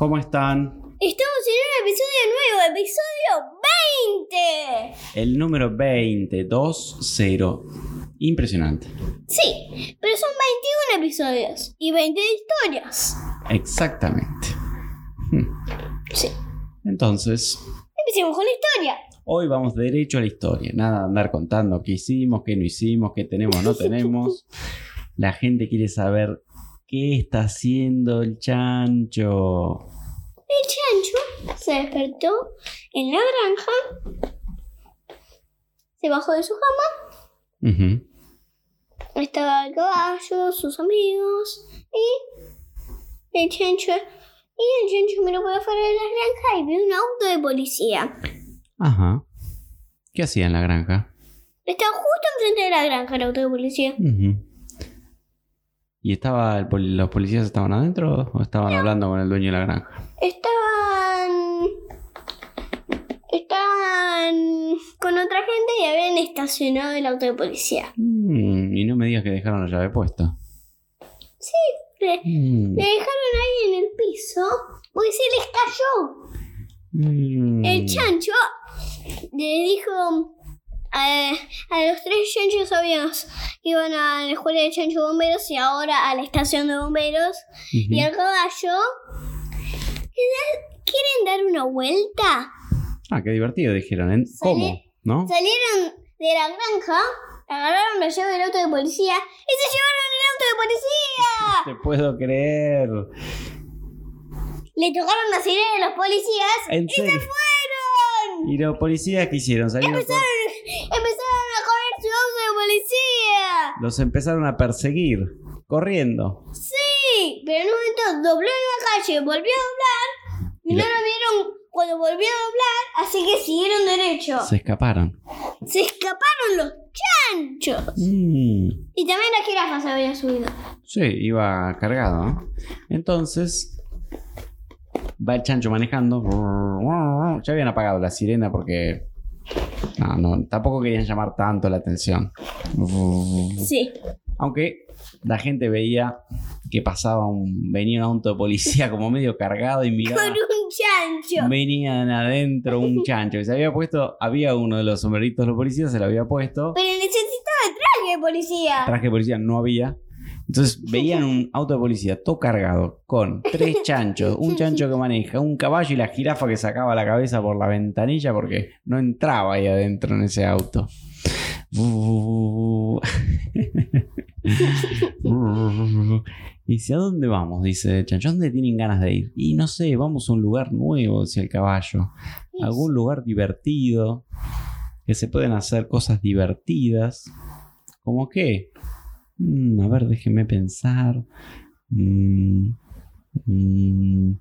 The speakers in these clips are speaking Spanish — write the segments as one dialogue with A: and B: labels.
A: ¿Cómo están?
B: Estamos en un episodio nuevo, episodio 20.
A: El número 20, 2-0. Impresionante.
B: Sí, pero son 21 episodios y 20 historias.
A: Exactamente. Hmm.
B: Sí.
A: Entonces,
B: Empecemos con la historia.
A: Hoy vamos derecho a la historia, nada de andar contando qué hicimos, qué no hicimos, qué tenemos, no tenemos. La gente quiere saber qué está haciendo el chancho.
B: El chancho se despertó en la granja, se bajó de su cama, estaba el caballo, sus amigos y el chancho. Y el chancho miró por afuera de la granja y vio un auto de policía.
A: Ajá. ¿Qué hacía en la granja?
B: Estaba justo enfrente de la granja el auto de policía.
A: Ujú. ¿Y estaba el poli- los policías estaban adentro o estaban hablando con el dueño de la granja?
B: Estaban. Estaban con otra gente y habían estacionado el auto de policía.
A: Mm, y no me digas que dejaron la llave puesta.
B: Le,
A: Mm,
B: le dejaron ahí en el piso porque se les cayó.
A: mm.
B: El chancho le dijo a, a los tres chanchos que iban a la escuela de chancho bomberos y ahora a la estación de bomberos. Y al caballo. ¿Quieren dar una vuelta?
A: Ah, qué divertido, dijeron. ¿en- ¿Cómo? ¿No?
B: Salieron de la granja, agarraron la llave del auto de policía y se llevaron el auto de policía.
A: Te puedo creer.
B: Le tocaron la sirena a los policías
A: ¿En
B: y se fueron.
A: ¿Y los policías qué hicieron? Salieron por-
B: Empezaron a correr su auto de policía.
A: Los empezaron a perseguir, corriendo.
B: Sí, pero en un momento dobló en la calle, volvió a doblar y
A: Y
B: no
A: lo-
B: lo vieron cuando volvió a doblar, así que siguieron derecho.
A: Se escaparon.
B: Se escaparon los chanchos.
A: Mm,
B: Y también la jirafa se había subido.
A: sí, iba cargado. ¿no? Entonces, va el chancho manejando. Ya habían apagado la sirena porque... No, no, tampoco querían llamar tanto la atención.
B: Sí.
A: Aunque la gente veía que pasaba un... Venía un auto de policía como medio cargado y miraba...
B: Con un chancho.
A: Venían adentro un chancho que se había puesto, había uno de los sombreritos de los policías, se lo había puesto,
B: Pero necesitaba traje de policía.
A: traje de policía no había. Entonces veían un auto de policía todo cargado con tres chanchos, un chancho que maneja, un caballo y la jirafa que sacaba la cabeza por la ventanilla porque no entraba ahí adentro en ese auto. Dice, ¿a dónde vamos? Dice el chancho, ¿a dónde tienen ganas de ir? Y no sé, vamos a un lugar nuevo, decía el caballo. Algún lugar divertido, que se pueden hacer cosas divertidas. ¿Cómo qué? Mm, a ver, déjeme pensar. Mm, mm,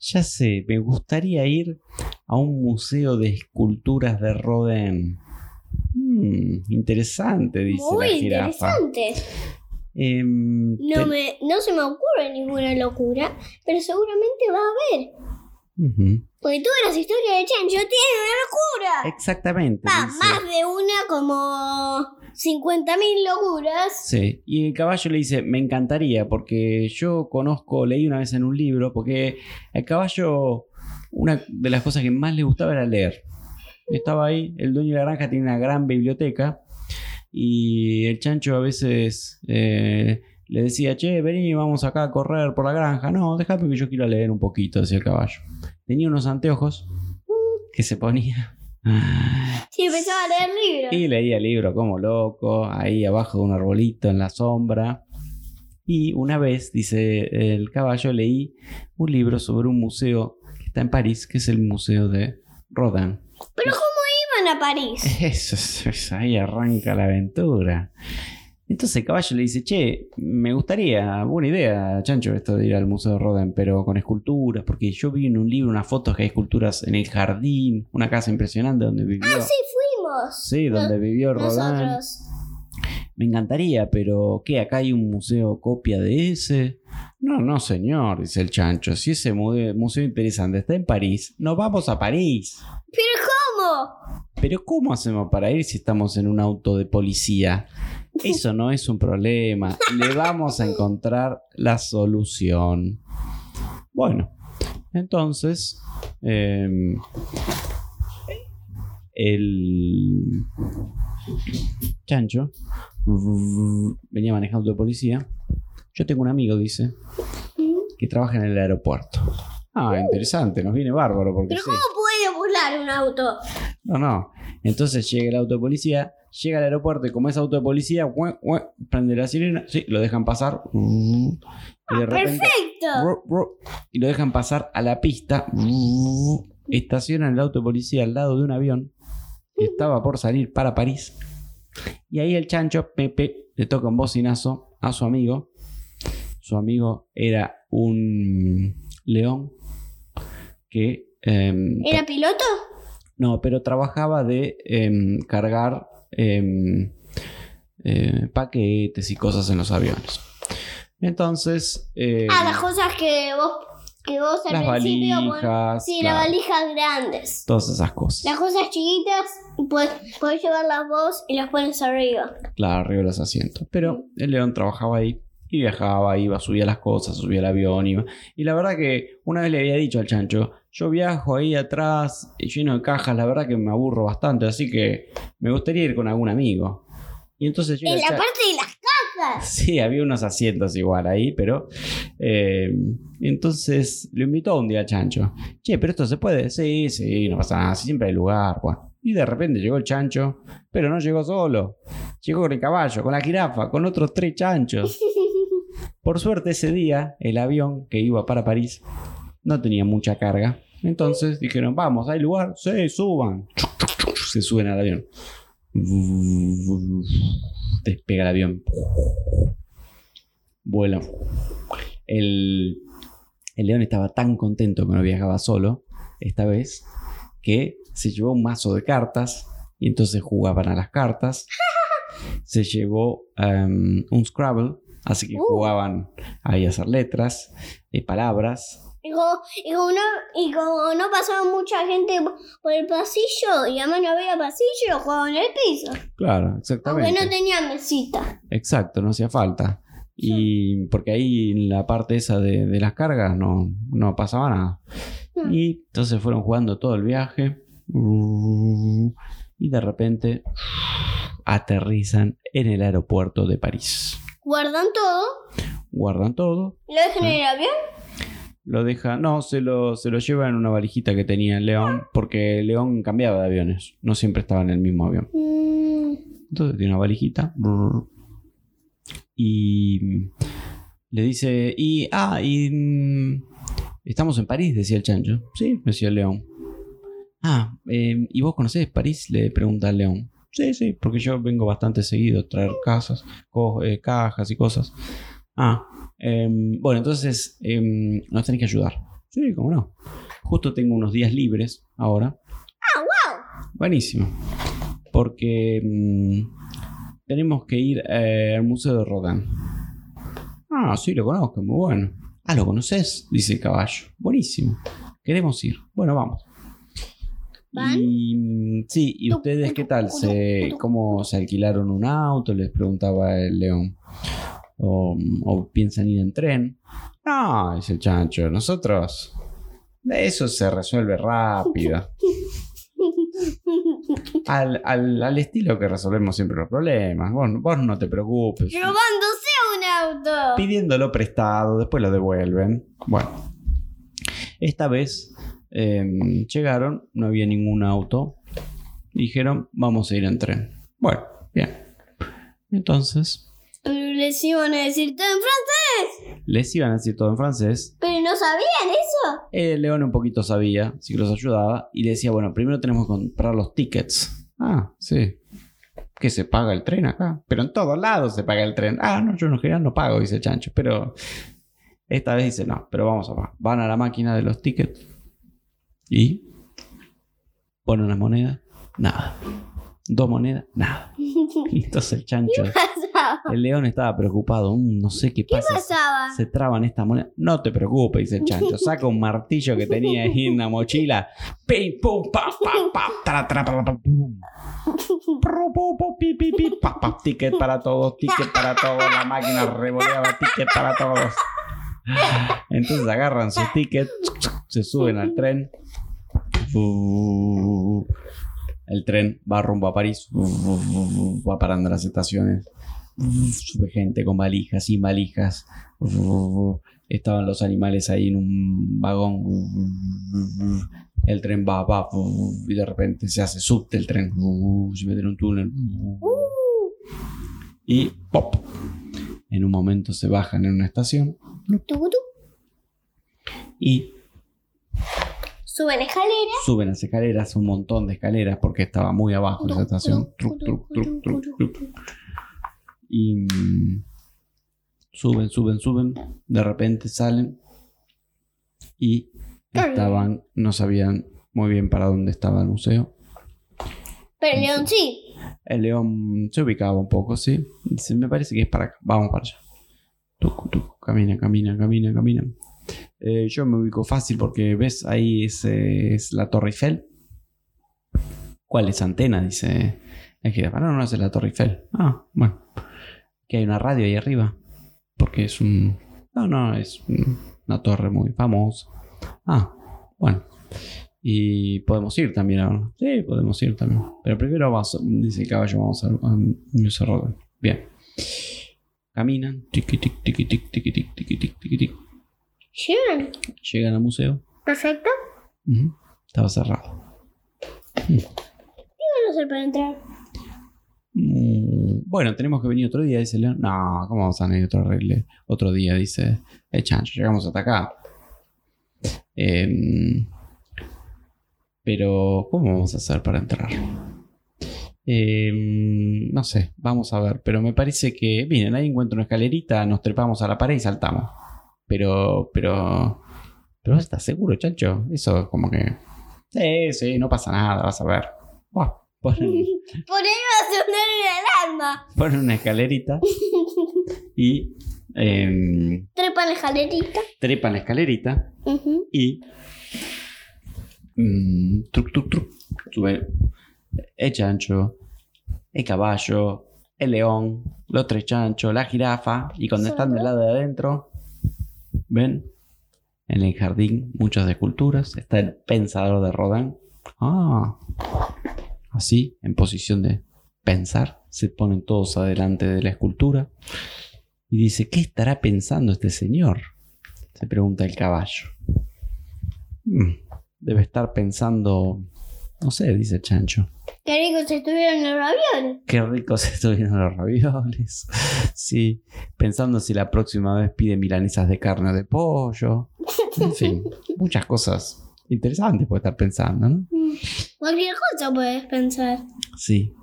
A: ya sé, me gustaría ir a un museo de esculturas de Rodin. Mm, interesante, dice
B: Muy
A: la jirafa.
B: interesante.
A: Em,
B: No,
A: te-
B: me, no se me ocurre ninguna locura, pero seguramente va a haber.
A: Ujú.
B: Porque todas las historias de Chancho tienen una locura.
A: Exactamente.
B: Va,
A: dice-
B: más de una como 50.000 locuras.
A: Sí, y el caballo le dice, me encantaría, porque yo conozco, leí una vez en un libro, porque el caballo, una de las cosas que más le gustaba era leer. Estaba ahí, el dueño de la granja tiene una gran biblioteca, y el chancho a veces eh, le decía, che, vení, vamos acá a correr por la granja. No, déjame que yo quiero leer un poquito, decía el caballo. Tenía unos anteojos que se ponía.
B: Sí, empezaba a leer libros.
A: Y leía el libro como loco, ahí abajo de un arbolito en la sombra. Y una vez, dice el caballo, leí un libro sobre un museo que está en París, que es el Museo de Rodin.
B: Pero ¿cómo iban a París?
A: Eso, es- es- ahí arranca la aventura. Entonces el caballo le dice, che, me gustaría, buena idea, Chancho, esto de ir al Museo de Rodin, pero con esculturas, porque yo vi en un libro unas fotos que hay esculturas en el jardín, una casa impresionante donde vivió.
B: Ah, sí, fuimos.
A: Sí, donde vivió Rodin.
B: Nosotros.
A: Me encantaría, pero ¿qué? ¿Acá hay un museo copia de ese? No, no, señor, dice el chancho. Si ese museo interesante está en París, nos vamos a París.
B: ¿Pero cómo?
A: Pero ¿cómo hacemos para ir si estamos en un auto de policía? Eso no es un problema. Le vamos a encontrar la solución. Bueno, entonces... em, el chancho venía manejando de policía. Yo tengo un amigo, dice, que trabaja en el aeropuerto. Ah, interesante, nos viene bárbaro porque
B: ¿Pero
A: sí.
B: cómo puede volar un auto?
A: No, no. Entonces llega el auto de policía, llega al aeropuerto y como es auto de policía, ue, ue, prende la sirena, sí, lo dejan pasar. Y de repente,
B: ¡Perfecto!
A: y lo dejan pasar a la pista. Estacionan el auto de policía al lado de un avión que estaba por salir para París. Y ahí el chancho, Pepe, le toca un bocinazo a su amigo. Su amigo era un león que... em,
B: ¿Era piloto?
A: no, pero trabajaba de em, cargar em, eh, paquetes y cosas en los aviones. Entonces, eh,
B: Ah, las cosas que vos, que vos al
A: las
B: principio pon-
A: valijas,
B: Sí,
A: claro,
B: las valijas grandes.
A: todas esas cosas.
B: Las cosas chiquitas, pues, podés llevarlas vos y las pones arriba.
A: Claro, arriba de los asientos. Pero el león trabajaba ahí y viajaba, iba, subía las cosas, subía el avión, iba. Y la verdad que una vez le había dicho al chancho, yo viajo ahí atrás lleno de cajas, la verdad que me aburro bastante, así que me gustaría ir con algún amigo. Y entonces llega
B: En la parte de las cajas.
A: Sí, había unos asientos igual ahí, pero... eh, entonces lo invitó un día al chancho. Che, pero esto se puede. Sí, sí, no pasa nada, siempre hay lugar. Bueno. Y de repente llegó el chancho, pero no llegó solo. Llegó con el caballo, con la jirafa, con otros tres chanchos. Por suerte ese día, el avión que iba para París no tenía mucha carga. Entonces dijeron, vamos, ¿hay lugar? Sí, suban. Se suben al avión. Despega el avión. Vuela. El, el león estaba tan contento que no viajaba solo, esta vez, que se llevó un mazo de cartas y entonces jugaban a las cartas. Se llevó em, un Scrabble, así que
B: Uh.
A: jugaban ahí a hacer letras, y palabras.
B: Y como, y, como no, y como no pasaba mucha gente por el pasillo y además no había pasillo, jugaban en el piso.
A: Claro,
B: Aunque
A: exactamente.
B: no tenía mesita.
A: Exacto, no hacía falta. Y porque ahí en la parte esa de, de las cargas no, no pasaba nada.
B: Hmm.
A: Y entonces fueron jugando todo el viaje. Y de repente aterrizan en el aeropuerto de París.
B: Guardan todo
A: Guardan todo,
B: lo dejan en el avión.
A: Lo dejan, no, se lo, se lo llevan en una valijita que tenía León, porque León cambiaba de aviones, no siempre estaba en el mismo avión. Entonces tiene una valijita. Y le dice, y, ah, y mm, estamos en París, decía el chancho. Sí, decía león. Ah, eh, ¿y vos conocés París? Le pregunta león. Sí, sí, porque yo vengo bastante seguido a traer casas, eh, cajas y cosas. Ah, em, bueno, entonces em, nos tenés que ayudar. Sí, cómo no. Justo tengo unos días libres ahora.
B: Ah, wow.
A: Buenísimo. Porque mm, tenemos que ir eh, al Museo de Rodin. Ah, sí, lo conozco, muy bueno. Ah, ¿lo conoces? Dice el caballo. Buenísimo. Queremos ir. Bueno, vamos.
B: ¿Van?
A: Y, sí, ¿y ustedes qué tal? ¿Se. ¿Cómo se alquilaron un auto? Les preguntaba el león. ¿O, o piensan ir en tren? No, dice el chancho. Nosotros... Eso se resuelve rápido. Al, al- al estilo que resolvemos siempre los problemas. Vos, vos no te preocupes.
B: Robándose un auto.
A: Pidiéndolo prestado, después lo devuelven. Bueno. Esta vez eh, llegaron, no había ningún auto. Dijeron, vamos a ir en tren. Bueno, bien. Entonces,
B: les iban a decir todo en francés.
A: les iban a decir todo en francés.
B: Pero no sabían eso.
A: El león un poquito sabía, sí que los ayudaba. Y le decía, bueno, primero tenemos que comprar los tickets. Ah, sí. Que se paga el tren acá. Pero en todos lados se paga el tren. Ah, no, yo en general no pago, dice el chancho. Pero esta vez dice, no, pero vamos a pagar. Van a la máquina de los tickets. Y ponen las monedas. Nada. Dos monedas. Nada. Entonces el chancho,
B: pasaba?
A: el león estaba preocupado. "Mm, no sé qué
B: ¿Qué
A: pasa.
B: pasaba?
A: Se traban esta moneda. No te preocupes, dice el chancho. Saca un martillo que tenía ahí en la mochila. Pim, pum, pa, pa, pa, tra, tra, pa, pa, pum. Ticket para todos, ticket para todos. La máquina revoleaba ticket para todos. Entonces agarran sus tickets, se suben al tren. El tren va rumbo a París, va parando las estaciones. Sube gente con valijas, sin valijas. Estaban los animales ahí en un vagón. El tren va, va, y de repente se hace subte el tren. Se mete en un túnel. Y ¡pop! En un momento se bajan en una estación y
B: Suben escaleras.
A: suben las escaleras, un montón de escaleras porque estaba muy abajo esa estación. Truc, truc, truc, truc, truc. Y suben, suben, suben. De repente salen y estaban, no sabían muy bien para dónde estaba el museo.
B: Pero el león sí.
A: El león se ubicaba un poco, sí. Dice, me parece que es para acá. Vamos para allá. Tucu, tucu, camina, camina, camina, camina. Eh, yo me ubico fácil porque ves ahí es, eh, es la Torre Eiffel. ¿Cuál es antena? Dice jirafa. No, no es la Torre Eiffel. Ah, bueno. Que hay una radio ahí arriba. Porque es un. No, no, es un- una torre muy famosa. Ah, bueno. Y podemos ir también ahora. Sí, podemos ir también. Pero primero vamos, dice el caballo, vamos a, a Museo Rodin. Bien. Caminan. Tiqui, tiqui, tiqui, tiqui, tic, tiqui, tic.
B: Llegan.
A: Llegan al museo.
B: Perfecto.
A: Ujú. Estaba cerrado.
B: ¿Qué van a hacer para entrar?
A: Mm, Bueno, tenemos que venir otro día, dice león. No, ¿cómo vamos a venir otro, arregle- otro día? Dice el chancho. Llegamos hasta acá. Em, pero, ¿cómo vamos a hacer para entrar? Em, no sé, vamos a ver. Pero me parece que, miren, ahí encuentro una escalerita, nos trepamos a la pared y saltamos. Pero, pero, pero ¿estás seguro, chancho? Eso como que... Sí, sí, no pasa nada, vas a ver. Buah, ponen-
B: Por ahí va a sonar una alarma.
A: ponen una escalerita y em,
B: Trepa la escalerita.
A: trepan la escalerita y mm, truc, truc, truc, sube el chancho, el caballo, el león, los tres chanchos, la jirafa y cuando están del lado de adentro, ven en el jardín muchas esculturas, está el pensador de Rodin. Ah, así, en posición de pensar, se ponen todos adelante de la escultura y dice, ¿qué estará pensando este señor? Se pregunta el caballo. "Mm, Debe estar pensando, no sé, dice chancho.
B: Qué ricos estuvieron los ravioles.
A: Qué ricos estuvieron los ravioles. Sí, pensando si la próxima vez pide milanesas de carne o de pollo. En fin, muchas cosas interesantes puede estar pensando, ¿no?
B: Cualquier cosa puedes pensar.
A: Sí.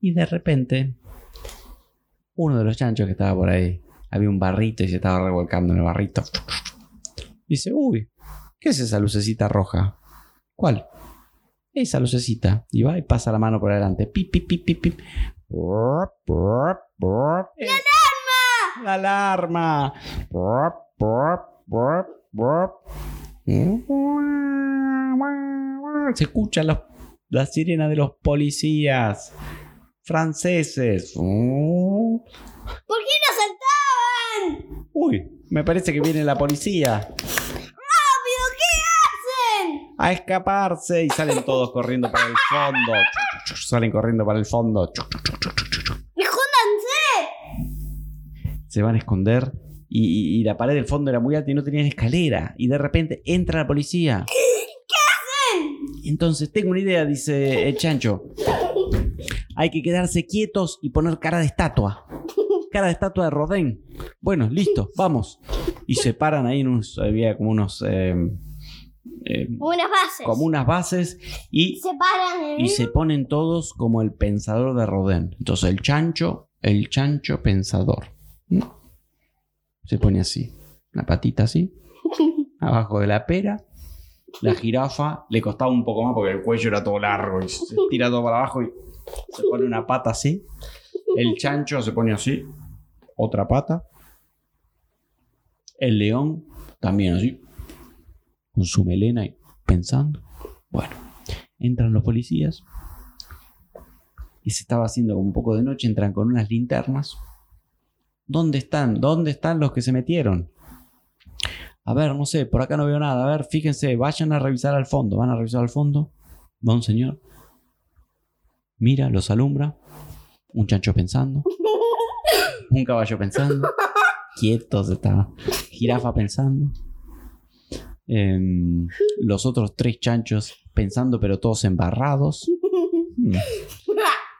A: Y de repente, uno de los chanchos que estaba por ahí, había un barrito y se estaba revolcando en el barrito. Dice, uy, ¿qué es esa lucecita roja? ¿Cuál? Esa lucecita. Y va y pasa la mano por adelante. Pip, pip, pip, pip, pip. ¡La alarma! La alarma. Brop. Se escucha los- la sirena de los policías franceses.
B: ¿Por qué no saltaban?
A: Uy, me parece que viene la policía
B: ¡Rápido! ¿Qué hacen?
A: a escaparse y salen todos corriendo para el fondo. Salen corriendo para el fondo.
B: ¡Escóndanse!
A: Se van a esconder y, la pared del fondo era muy alta y no tenían escalera. Y de repente entra la policía. Entonces, tengo una idea, dice el chancho. Hay que quedarse quietos y poner cara de estatua. Cara de estatua de Rodén. Bueno, listo, vamos. Y se paran ahí en unos. Había como unos. eh, eh,
B: Unas bases.
A: como unas bases y,
B: Se paran
A: y se ponen todos como el pensador de Rodén. Entonces, el chancho, el chancho pensador. ¿no? Se pone así. La patita así. Abajo de la pera. La jirafa le costaba un poco más porque el cuello era todo largo y se tira todo para abajo y se pone una pata así. El chancho se pone así. Otra pata. El león también así. Con su melena y pensando. Bueno, entran los policías. Y se estaba haciendo un poco de noche. Entran con unas linternas. ¿Dónde están? ¿Dónde están los que se metieron? A ver, no sé, por acá no veo nada. A ver, fíjense, vayan a revisar al fondo. Van a revisar al fondo. Va un señor. Mira, los alumbra. Un chancho pensando. Un caballo pensando. Quietos estaba. Jirafa pensando. Em, los otros tres chanchos pensando, pero todos embarrados.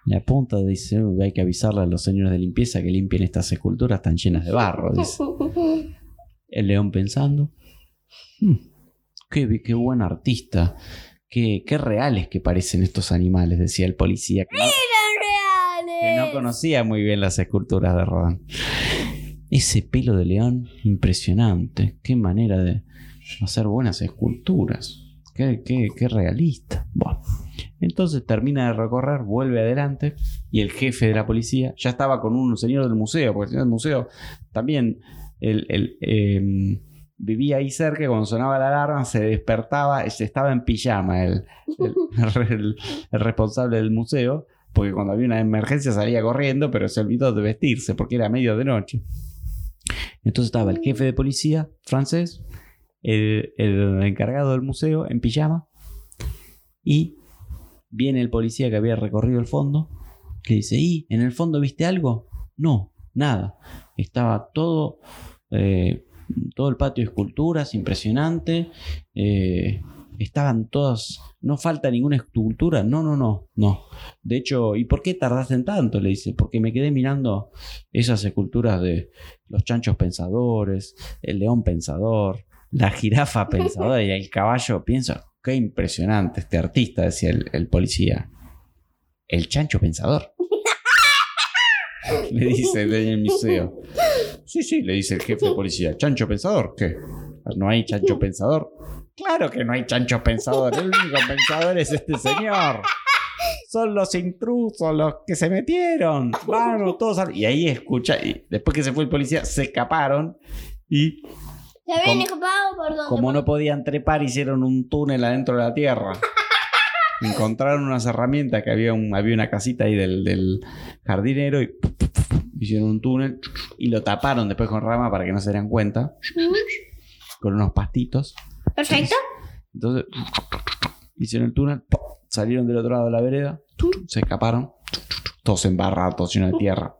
A: Hmm. La punta dice: "Uy, hay que avisarle a los señores de limpieza que limpien estas esculturas tan llenas de barro. Dice. El león pensando. "Hmm, qué, qué buen artista. Qué, qué reales que parecen estos animales, decía el policía, que no,
B: ¡Eran
A: que no conocía muy bien las esculturas de Rodin. Ese pelo de león, impresionante. Qué manera de hacer buenas esculturas. Qué, realista. Buah. Entonces termina de recorrer, vuelve adelante y el jefe de la policía ya estaba con un señor del museo, porque el señor del museo también eh, vivía ahí cerca y cuando sonaba la alarma se despertaba, se estaba en pijama el- el responsable del museo, porque cuando había una emergencia salía corriendo, pero se olvidó de vestirse porque era medio de noche. Entonces estaba el jefe de policía francés, el, encargado del museo en pijama y viene el policía que había recorrido el fondo, que dice, ¿y en el fondo viste algo? No, nada. Estaba todo, eh, todo el patio de esculturas, impresionante. eh, estaban todas, no falta ninguna escultura, no, no, no, no. De hecho, ¿y por qué tardaste en tanto? Le dice, porque me quedé mirando esas esculturas de los chanchos pensadores, el león pensador, la jirafa pensadora y el caballo. Pienso, qué impresionante este artista, decía el, el policía. El chancho pensador. Le dice en el museo. Sí, sí, le dice el jefe de policía. ¿Chancho pensador? ¿Qué? ¿No hay chancho pensador? Claro que no hay chancho pensador. El único pensador es este señor. Son los intrusos, los que se metieron. Vamos, todos. al- Y ahí escucha. Y después que se fue el policía, se escaparon. Y
B: ¿Se habían
A: Como-
B: escapado por donde?
A: como no podían trepar, hicieron un túnel adentro de la tierra. Encontraron unas herramientas que había, un, había una casita ahí del, del jardinero y hicieron un túnel y lo taparon después con rama para que no se dieran cuenta, con unos pastitos.
B: Perfecto.
A: Entonces hicieron el túnel, salieron del otro lado de la vereda, se escaparon, todos embarrados, llenos de tierra.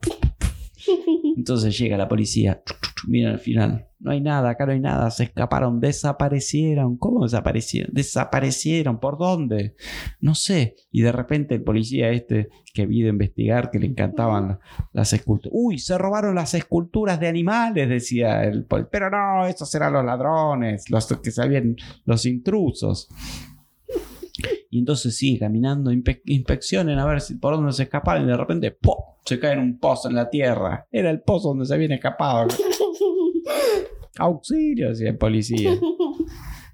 A: Entonces llega la policía, mira al final, no hay nada, acá no hay nada, se escaparon, desaparecieron. ¿Cómo desaparecieron? Desaparecieron, ¿por dónde? No sé. Y de repente el policía este que ido a investigar, que le encantaban la- las esculturas. Uy, se robaron las esculturas de animales, decía el pol- Pero no, esos eran los ladrones, los que sabían, los intrusos. Y entonces sigue caminando, inspe- inspeccionen a ver si por dónde se escaparon y de repente ¡pum! se cae en un pozo en la tierra. Era el pozo donde se habían escapado. Auxilio, decía el policía.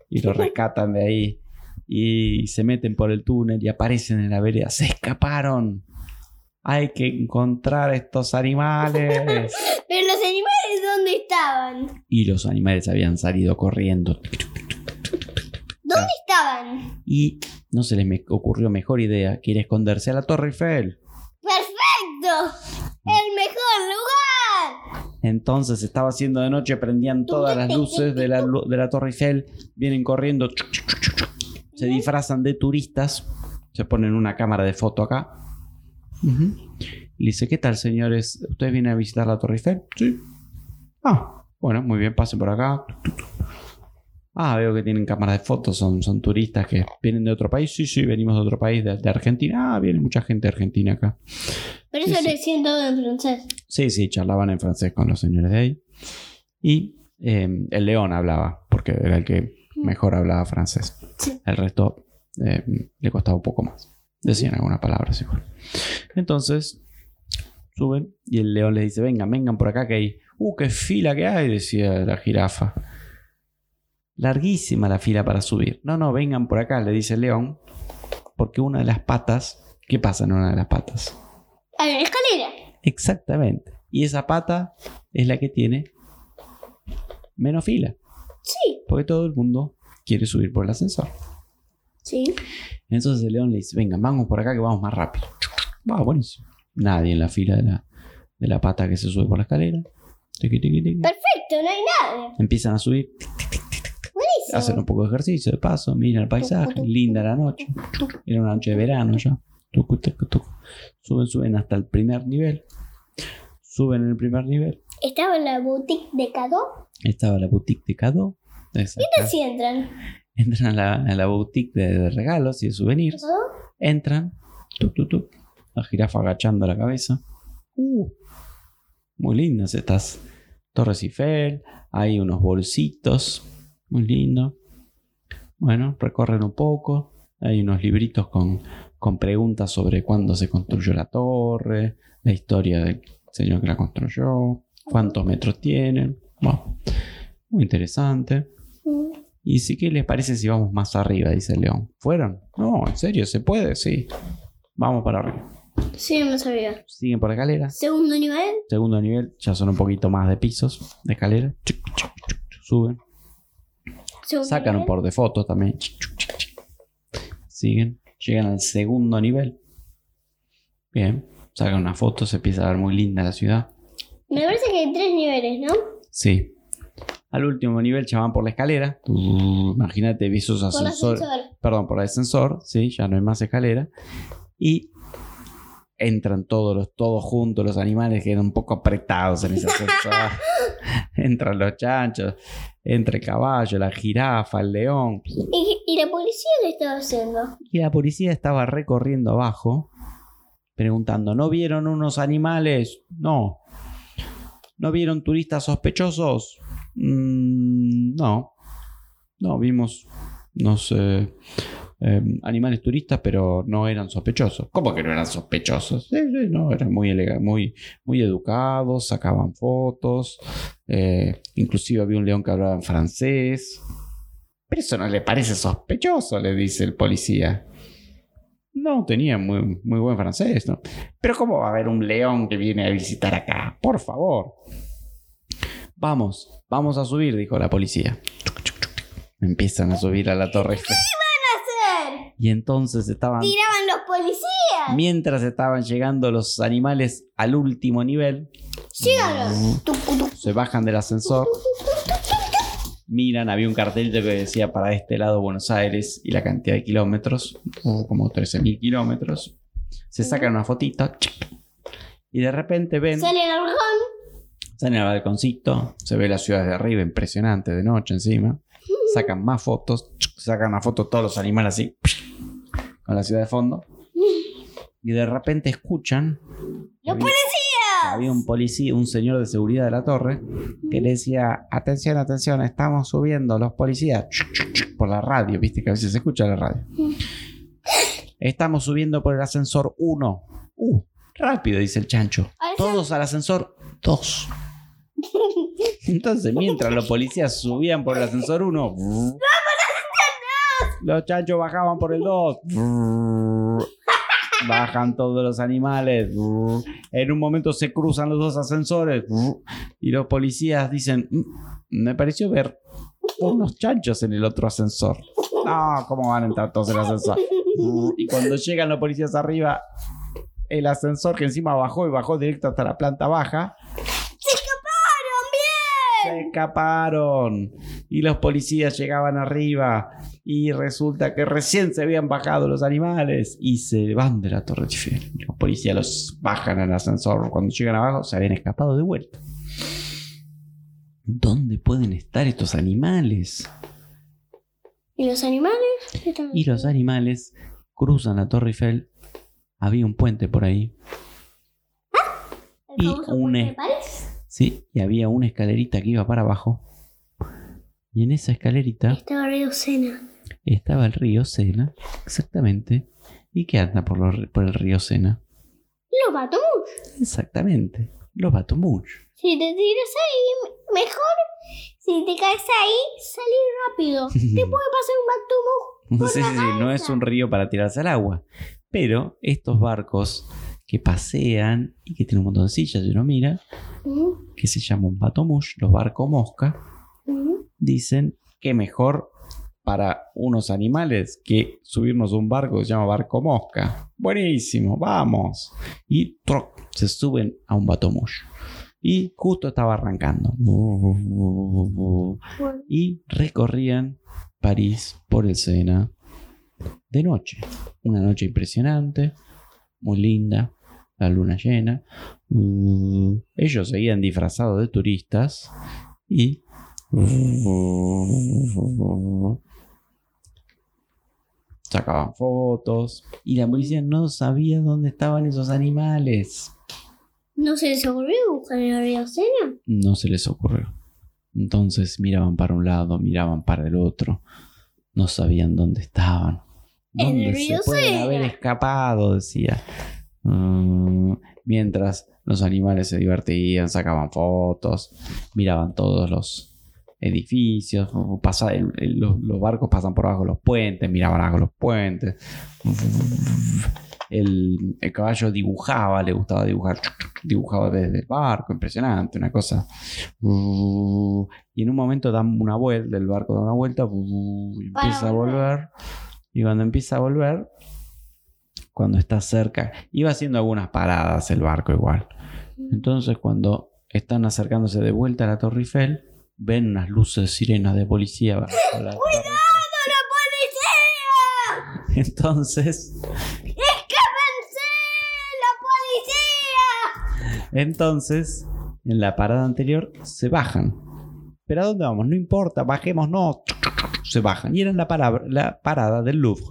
A: Y lo rescatan de ahí. Y se meten por el túnel y aparecen en la vereda. ¡Se escaparon! Hay que encontrar estos animales.
B: Pero los animales estaban?
A: Y los animales habían salido corriendo.
B: ¿Dónde estaban?
A: Y no se les me ocurrió mejor idea que ir a esconderse a la Torre Eiffel.
B: ¡Perfecto! ¡El mejor lugar!
A: Entonces estaba haciendo de noche, prendían todas las luces de la, de la Torre Eiffel, vienen corriendo, chuc, chuc, chuc, chuc, chuc. se disfrazan de turistas, se ponen una cámara de foto acá. Ujú. Le dice, ¿qué tal señores? ¿Ustedes vienen a visitar la Torre Eiffel? Sí. Ah, bueno, muy bien, pasen por acá. Ah, veo que tienen cámaras de fotos, son, son turistas que vienen de otro país. Sí, sí, venimos de otro país, de, de Argentina. Ah, viene mucha gente de Argentina acá.
B: Pero eso
A: sí.
B: lo decían todo en francés.
A: Sí, sí, charlaban en francés con los señores de ahí. Y eh, el león hablaba, porque era el que mejor hablaba francés.
B: Sí.
A: El resto eh, le costaba un poco más. Decían algunas palabras igual. Entonces, suben y el león les dice, vengan, vengan por acá que hay... ¡Uh, qué fila que hay! Decía la jirafa. Larguísima la fila para subir. No, no, vengan por acá, le dice el león. Porque una de las patas... ¿Qué pasa en una de las patas?
B: Hay una escalera.
A: Exactamente. Y esa pata es la que tiene menos fila.
B: Sí.
A: Porque todo el mundo quiere subir por el ascensor.
B: Sí.
A: Entonces el león le dice, venga, vamos por acá que vamos más rápido. Va, buenísimo. Nadie en la fila de la, de la pata que se sube por la escalera.
B: Perfecto, no hay nadie.
A: Empiezan a subir, Hacen un poco de ejercicio de paso, miran el paisaje, linda la noche. Era una noche de verano ya. Suben, suben hasta el primer nivel. Suben en el primer nivel.
B: Estaba en la boutique de Cado.
A: Estaba la boutique de Cado. Exacto.
B: Así entran.
A: Entran a la, a la boutique de, de regalos y de souvenirs.
B: ¿Cado?
A: Entran. Tuc, tuc, tuc. La jirafa agachando la cabeza. Uh, muy lindas estas Torres Eiffel. Hay unos bolsitos. Muy lindo. Bueno, recorren un poco. Hay unos libritos con, con preguntas sobre cuándo se construyó la torre, la historia del señor que la construyó, cuántos metros tienen. Bueno, muy interesante. Y sí, ¿qué les parece si vamos más arriba? Dice león. ¿Fueron? No, en serio, ¿se puede? Sí. Vamos para arriba.
B: Sí, no sabía.
A: Siguen por la escalera.
B: Segundo nivel.
A: Segundo nivel, ya son un poquito más de pisos de escalera. Suben. Sacan un por de fotos también. Siguen. Llegan al segundo nivel. Bien. Sacan una foto, se empieza a ver muy linda la ciudad.
B: Me parece que hay tres niveles, ¿no?
A: Sí. Al último nivel ya van por la escalera. Imagínate, vi esos ascensores.
B: ascensor.
A: perdón, por el ascensor, sí, ya no hay más escalera. Y entran todos los, todos juntos los animales que eran un poco apretados en ese ascensor. entran los chanchos, entra el caballo, la jirafa, el león.
B: ¿Y, y la policía qué estaba haciendo?
A: Y la policía estaba recorriendo abajo, preguntando, ¿no vieron unos animales? No. ¿No vieron turistas sospechosos? "Mm, no. No, vimos, no sé, eh, animales turistas, pero no eran sospechosos. ¿Cómo que no eran sospechosos? Sí, sí, no, eran muy, muy, muy educados, sacaban fotos, eh, inclusive había un león que hablaba en francés. Pero eso no le parece sospechoso, le dice el policía. No, tenía muy, muy buen francés, ¿no? Pero ¿cómo va a haber un león que viene a visitar acá? Por favor. Vamos, vamos a subir, dijo la policía. Empiezan a subir a la torre? Y entonces estaban...
B: Tiraban los policías.
A: Mientras estaban llegando los animales al último nivel.
B: Tucu, tucu.
A: se bajan del ascensor, miran, había un cartelito que decía para este lado Buenos Aires y la cantidad de kilómetros, como 13.000 kilómetros. Se sacan una fotito y de repente ven,
B: Sale el balcón.
A: salen al balconcito, se ve la ciudad de arriba, impresionante, de noche encima. Sacan más fotos, sacan una foto todos los animales así, con la ciudad de fondo. Y de repente escuchan
B: ¡Los
A: Había-
B: policías!
A: había un policía, un señor de seguridad de la torre, que le decía, atención, atención, estamos subiendo los policías por la radio, viste que a veces se escucha la radio. Estamos subiendo por el ascensor 1. Uh, rápido, dice el chancho. Todos al ascensor 2. Entonces, mientras los policías subían por el ascensor 1, los chanchos bajaban por el 2. Bajan todos los animales. En un momento se cruzan los dos ascensores. Y los policías dicen, "Mm, me pareció ver unos chanchos en el otro ascensor. No, ¿cómo van a entrar todos en el ascensor? Y cuando llegan los policías arriba, el ascensor que encima bajó y bajó directo hasta la planta baja, se escaparon. Y los policías llegaban arriba y resulta que recién se habían bajado los animales y se van de la Torre Eiffel. Los policías los bajan al ascensor. Cuando llegan abajo se habían escapado de vuelta. ¿Dónde pueden estar estos animales?
B: ¿Y los animales?
A: Y los animales cruzan la Torre Eiffel. Había un puente por ahí.
B: ¿El
A: y un
B: puente
A: es-
B: de París?
A: Sí, y había una escalerita que iba para abajo. Y en esa escalerita
B: Estaba Río Sena.
A: estaba el río Sena, exactamente. ¿Y qué anda por, los- por el río Sena?
B: Los Batomus.
A: Exactamente, los Batomuch.
B: Si te tiras ahí, mejor. Si te caes ahí, salir rápido. Te puede pasar un Batomus.
A: Sí, sí, sí, no es un río para tirarse al agua. Pero estos barcos que pasean y que tienen un montón de sillas y uno mira,
B: Mm,
A: que se llama un Batomush, los barcos mosca,
B: mm.
A: dicen que mejor para unos animales que subirnos a un barco que se llama barco mosca. Buenísimo, vamos. Y ¡troc! se suben a un batomush. Y justo estaba arrancando. Y recorrían París por el Sena de noche. Una noche impresionante, muy linda, la luna llena. Mm, Ellos seguían disfrazados de turistas y sacaban fotos y la policía no sabía dónde estaban esos animales.
B: ¿No se les ocurrió buscar en el Río Sena?
A: No se les ocurrió. Entonces miraban para un lado, miraban para el otro. No sabían dónde estaban.
B: En el
A: ¿Dónde
B: río
A: se pueden
B: Sena.
A: haber escapado? Decía. Mm, mientras los animales se divertían, sacaban fotos, miraban todos los edificios, pasa- el- el- los, los barcos pasan por abajo de los puentes, miraban abajo los puentes. El, el caballo dibujaba, le gustaba dibujar, dibujaba desde el barco, impresionante, una cosa. Y en un momento dan una vuelta, el barco da una vuelta y empieza a
B: volver.
A: Y cuando empieza a volver, cuando está cerca, iba haciendo algunas paradas el barco igual. Entonces cuando están acercándose de vuelta a la Torre Eiffel, ven unas luces sirenas de policía. bajo la Eiffel.
B: ¡La policía!
A: Entonces,
B: ¡Escápense! ¡La policía!
A: entonces, en la parada anterior se bajan. ¿Pero a dónde vamos? No importa, bajemos, no. Se bajan. Y era la, palabra- la parada del Louvre.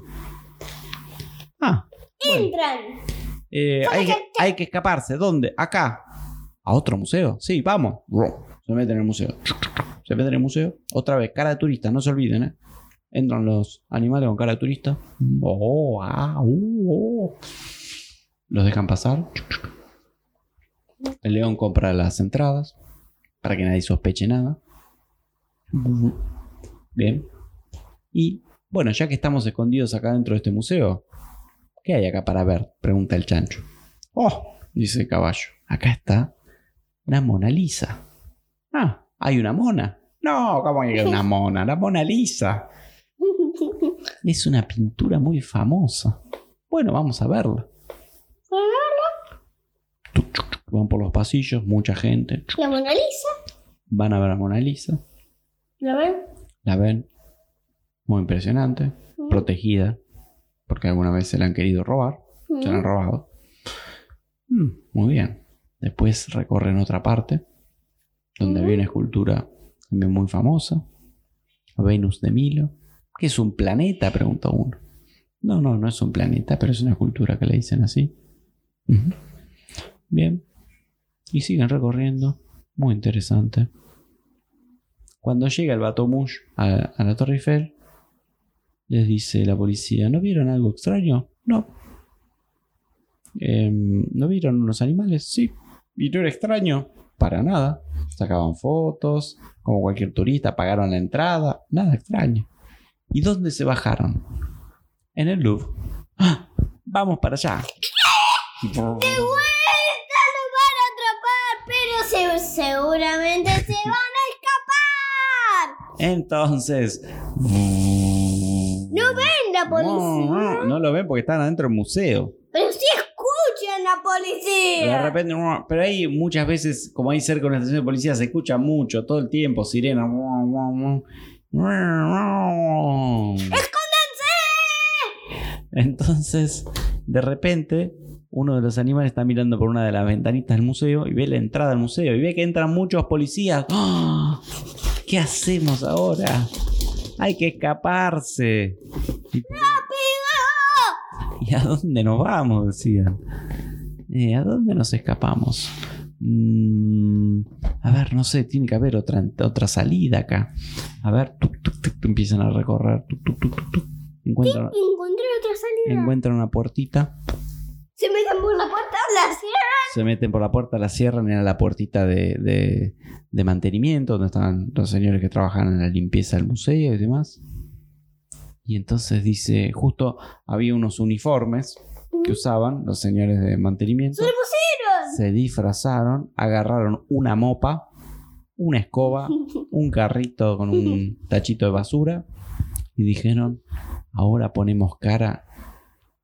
A: Bueno.
B: Entran.
A: Eh, hay, que, hay que escaparse. ¿Dónde? Acá. ¿A otro museo? Sí, vamos. Se meten en el museo. Se meten en el museo. Otra vez, cara de turista, no se olviden, ¿eh? Entran los animales con cara de turista. Oh, ah, uh, oh. Los dejan pasar. El león compra las entradas para que nadie sospeche nada. Bien. Y bueno, ya que estamos escondidos acá dentro de este museo, ¿qué hay acá para ver? Pregunta el chancho. Oh, dice el caballo. Acá está una Mona Lisa. Ah, ¿hay una mona? No, ¿cómo hay una mona? La Mona Lisa. Es una pintura muy famosa. Bueno, vamos a verla. Tuc, tuc. Van por los pasillos, mucha gente.
B: La Mona Lisa.
A: Van a ver a Mona Lisa.
B: ¿La ven?
A: La ven. Muy impresionante. Protegida. Porque alguna vez se la han querido robar. Se la han robado. Mm, muy bien. Después recorren otra parte. Donde había una escultura también muy famosa. Venus de Milo. ¿Qué es un planeta? Preguntó uno. No, no, no es un planeta, pero es una escultura que le dicen así. Bien. Y siguen recorriendo. Muy interesante. Cuando llega el Batomush a, a la Torre Eiffel, les dice la policía, ¿no vieron algo extraño? No. Em, ¿No vieron unos animales? Sí. ¿Y no era extraño? Para nada. Sacaban fotos, como cualquier turista, pagaron la entrada. Nada extraño. ¿Y dónde se bajaron? En el Louvre. ¡Ah! Vamos para allá.
B: ¡De vuelta lo van a atrapar! Pero se- seguramente se van a escapar.
A: Entonces.
B: No ven la policía.
A: No lo ven porque están adentro del museo.
B: Pero sí escuchan la policía.
A: De repente, pero ahí muchas veces, como hay cerca de una estación de policía, se escucha mucho, todo el tiempo, sirena.
B: ¡Escóndanse!
A: Entonces, de repente, uno de los animales está mirando por una de las ventanitas del museo y ve la entrada al museo y ve que entran muchos policías. ¡Ah! ¿Qué hacemos ahora? Hay que escaparse. Y, ¿Y a dónde nos vamos? Decían. Eh, ¿A dónde nos escapamos? Mm, a ver, no sé, tiene que haber otra, otra salida acá. A ver, tuc, tuc, tuc, empiezan a recorrer. Encuentran,
B: Encontré otra salida.
A: encuentran una puertita,
B: Se meten por la puerta, la cierran.
A: se meten por la puerta, la cierran, era la puertita de, de- de mantenimiento, donde estaban los señores que trabajan en la limpieza del museo y demás. Y entonces dice, justo había unos uniformes que usaban los señores de mantenimiento.
B: ¡Se le pusieron!
A: Se disfrazaron, agarraron una mopa, una escoba, un carrito con un tachito de basura y dijeron, ahora ponemos cara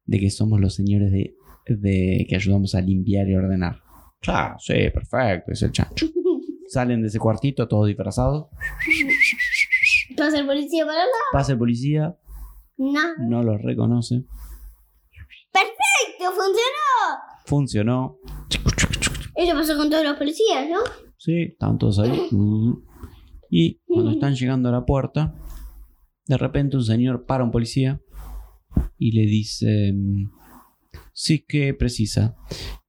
A: de que somos los señores de, de que ayudamos a limpiar y ordenar. Ah, sí, perfecto, es el chancho. Salen de ese cuartito todos disfrazados.
B: Pasa el policía para lado.
A: Pasa el policía,
B: Nada.
A: no los reconoce.
B: ¡Perfecto! ¡Funcionó!
A: Funcionó.
B: Eso pasó con todos los policías, ¿no?
A: Sí, estaban todos ahí. Y cuando están llegando a la puerta, de repente un señor para a un policía y le dice: mm, Sí, ¿qué precisa?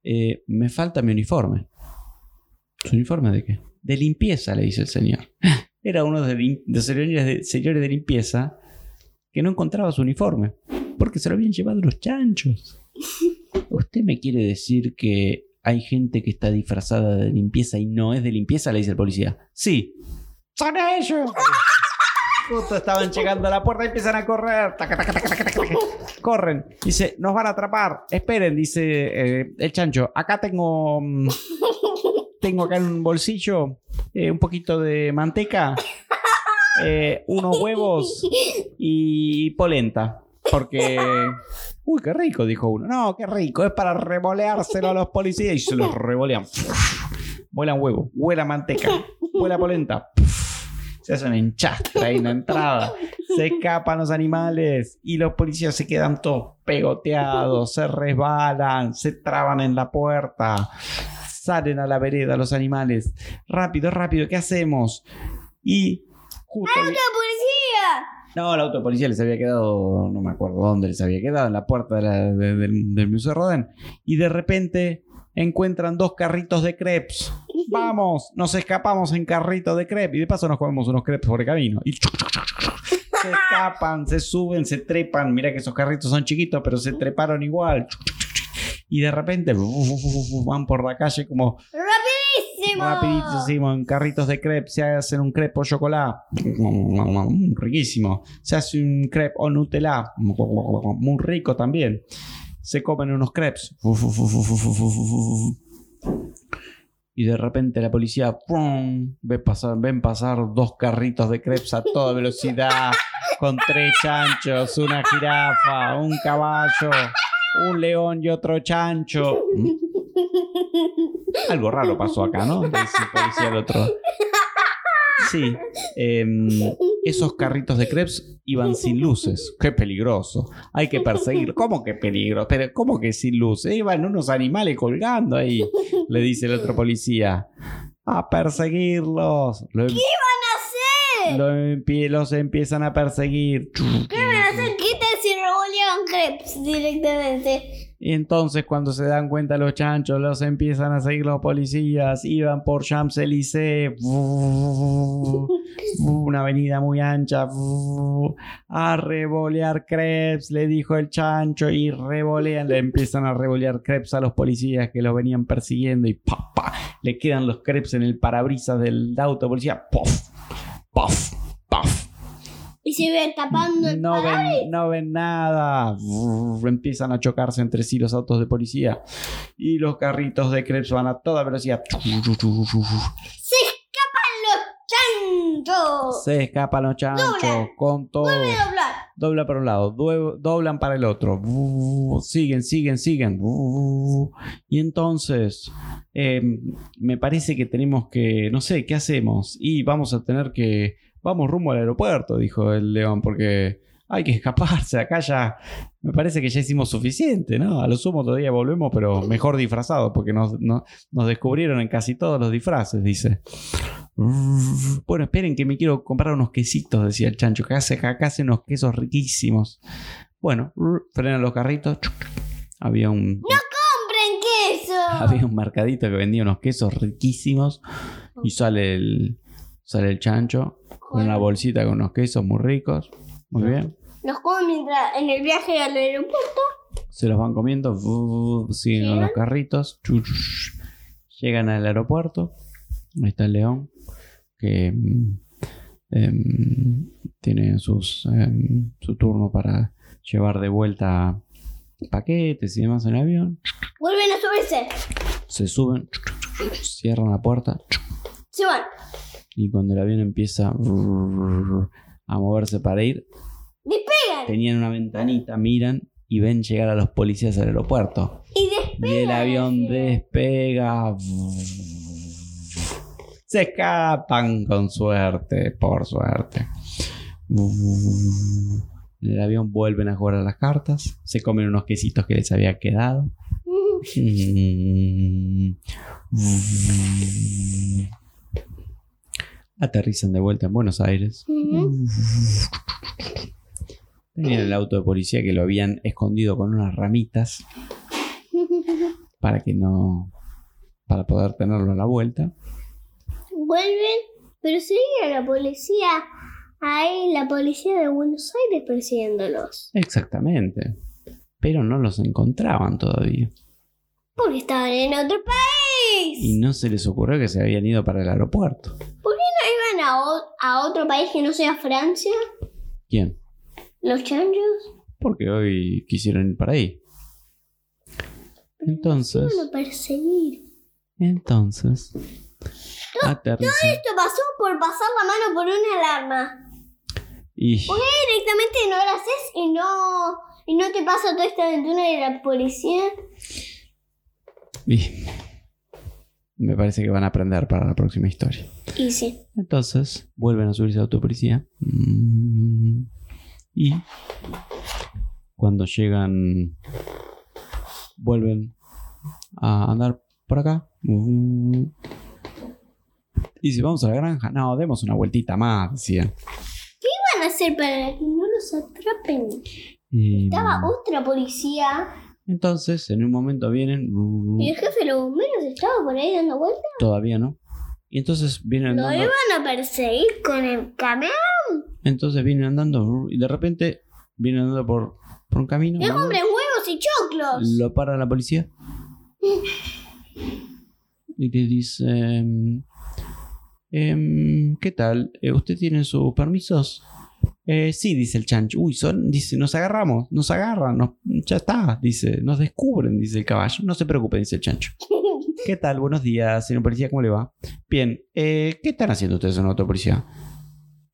A: "Eh, me falta mi uniforme. ¿Su uniforme de qué? De limpieza, le dice el señor. Era uno de, de señores de señores de limpieza que no encontraba su uniforme porque se lo habían llevado los chanchos. ¿Usted me quiere decir que hay gente que está disfrazada de limpieza y no es de limpieza? Le dice el policía. Sí. ¡Son ellos! Estaban llegando a la puerta y empiezan a correr. Corren. Dice, nos van a atrapar. Esperen, dice eh, el chancho. Acá tengo... mm, tengo acá en un bolsillo eh, un poquito de manteca, eh, unos huevos y polenta. Porque... Uy, qué rico, dijo uno. No, qué rico. Es para revoleárselo a los policías y se los revolean. Vuelan huevo, huela manteca, huela polenta. Se hacen enchastra ahí en la entrada. Se escapan los animales y los policías se quedan todos pegoteados, se resbalan, se traban en la puerta. Salen a la vereda los animales. Rápido, rápido, ¿qué hacemos? Y justo...
B: ¡La policía!
A: No, el auto de policía les había quedado, no me acuerdo dónde les había quedado, en la puerta de la- de- del, del Museo Rodin. Y de repente encuentran dos carritos de crepes. Vamos, nos escapamos en carrito de crepes. Y de paso nos comemos unos crepes por el camino. Y se escapan, se suben, se trepan. Mira que esos carritos son chiquitos, pero se treparon igual. Y de repente van por la calle como
B: ¡Rapidísimo!
A: rapidísimo en carritos de crepe se hacen un crepe o chocolate riquísimo se hace un crepe o Nutella muy rico también se comen unos crepes y de repente la policía ¡pum! ve pasar, ven pasar dos carritos de crepes a toda velocidad con tres chanchos una jirafa un caballo un león y otro chancho algo raro pasó acá, ¿no? Dice el policía al otro. Sí, em, esos carritos de crepes iban sin luces. Qué peligroso. Hay que perseguir. ¿Cómo que peligro? Pero ¿cómo que sin luces? Iban unos animales colgando ahí, le dice el otro policía. A perseguirlos. Lo, em-
B: hacer?
A: lo empie- los empiezan a perseguir.
B: ¿Qué van a hacer? ¿Qué tal si crepes directamente?
A: Y entonces cuando se dan cuenta los chanchos, los empiezan a seguir los policías, iban por Champs-Élysées, una avenida muy ancha, a revolear crepes, le dijo el chancho, y revolean, le empiezan a revolear crepes a los policías que los venían persiguiendo y pa, pa, le quedan los crepes en el parabrisas del auto policía, puff, puff.
B: Y se ve tapando el
A: No ven, no ven nada. Brrr, Empiezan a chocarse entre sí los autos de policía. Y los carritos de Krebs van a toda velocidad.
B: Se escapan los chanchos.
A: Se escapan los chanchos
B: Doblan.
A: con todo.
B: Vuelve a doblar.
A: Dobla para un lado, doblan para el otro. Siguen, siguen, siguen. Y entonces, eh, me parece que tenemos que, no sé, ¿qué hacemos? Y vamos a tener que, vamos rumbo al aeropuerto, dijo el león, porque hay que escaparse. Acá ya, me parece que ya hicimos suficiente, ¿no? A lo sumo todavía volvemos, pero mejor disfrazados, porque nos, no- nos descubrieron en casi todos los disfraces, dice. Bueno, esperen que me quiero comprar unos quesitos, decía el chancho. Que hace, acá hacen unos quesos riquísimos. Bueno, frenan los carritos. Había un,
B: ¡Compren queso!
A: había un mercadito que vendía unos quesos riquísimos. Y sale el, sale el chancho con una bolsita con unos quesos muy ricos. Muy bien.
B: Los comen mientras en el viaje al aeropuerto.
A: Se los van comiendo. Siguen con los carritos. Llegan al aeropuerto. Ahí está el león. Que mm, em, tiene sus, em, su turno para llevar de vuelta paquetes y demás en el avión.
B: Vuelven a subirse.
A: Se suben. Cierran la puerta.
B: Se van.
A: Y cuando el avión empieza a moverse para ir,
B: Despegan.
A: tenían una ventanita, miran y ven llegar a los policías al aeropuerto.
B: Y despegan.
A: Y el avión despega. Se escapan con suerte, por suerte. En el avión vuelven a jugar a las cartas. Se comen unos quesitos que les había quedado. Aterrizan de vuelta en Buenos Aires. Tenían el auto de policía que lo habían escondido con unas ramitas para que no. para poder tenerlo a la vuelta.
B: Vuelven, pero sigue la policía. Ahí la policía de Buenos Aires persiguiéndolos.
A: Exactamente. Pero no los encontraban todavía.
B: Porque estaban en otro país.
A: Y no se les ocurrió que se habían ido para el aeropuerto.
B: ¿Por qué no iban a, otro país que no sea Francia?
A: ¿Quién?
B: ¿Los chanchos?
A: Porque hoy quisieron ir para ahí. Entonces,
B: a perseguir.
A: entonces, aterrizan.
B: Esto pasó por pasar la mano por una alarma.
A: Y
B: Directamente no lo haces y no, y no te pasa toda esta aventura de la policía.
A: Y me parece que van a aprender para la próxima historia.
B: Y sí.
A: Entonces, vuelven a subirse a la autopolicía. Mm, Y cuando llegan, vuelven a andar por acá. Mm. Y si vamos a la granja, no, demos una vueltita más, decían.
B: ¿Qué van a hacer para que no los atrapen?
A: Y,
B: Estaba otra policía
A: entonces, en un momento vienen.
B: y el jefe de los bomberos estaba por ahí dando vueltas.
A: Todavía no. Y entonces vienen
B: Lo
A: andando.
B: iban a perseguir con el camión.
A: Entonces vienen andando y de repente vienen andando por, por un camino.
B: ¡Le
A: ¿no?
B: compren huevos y choclos!
A: Lo para la policía. Y le dice: em, ¿Qué tal? Eh, ¿Usted tiene sus permisos? "Eh, sí, dice el chancho. Uy, son, dice, nos agarramos, nos agarran, nos- ya está, dice, nos descubren, dice el caballo. No se preocupe, dice el chancho. ¿Qué tal? Buenos días, señor policía, ¿cómo le va? Bien, eh, ¿qué están haciendo ustedes en la autopolicía?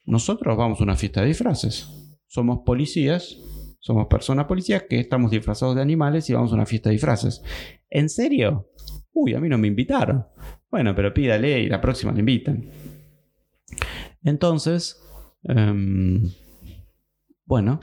A: Nosotros vamos a una fiesta de disfraces. Somos policías, somos personas policías que estamos disfrazados de animales y vamos a una fiesta de disfraces. ¿En serio? Uy, a mí no me invitaron. Bueno, pero pídale y la próxima le invitan. Entonces, em, bueno,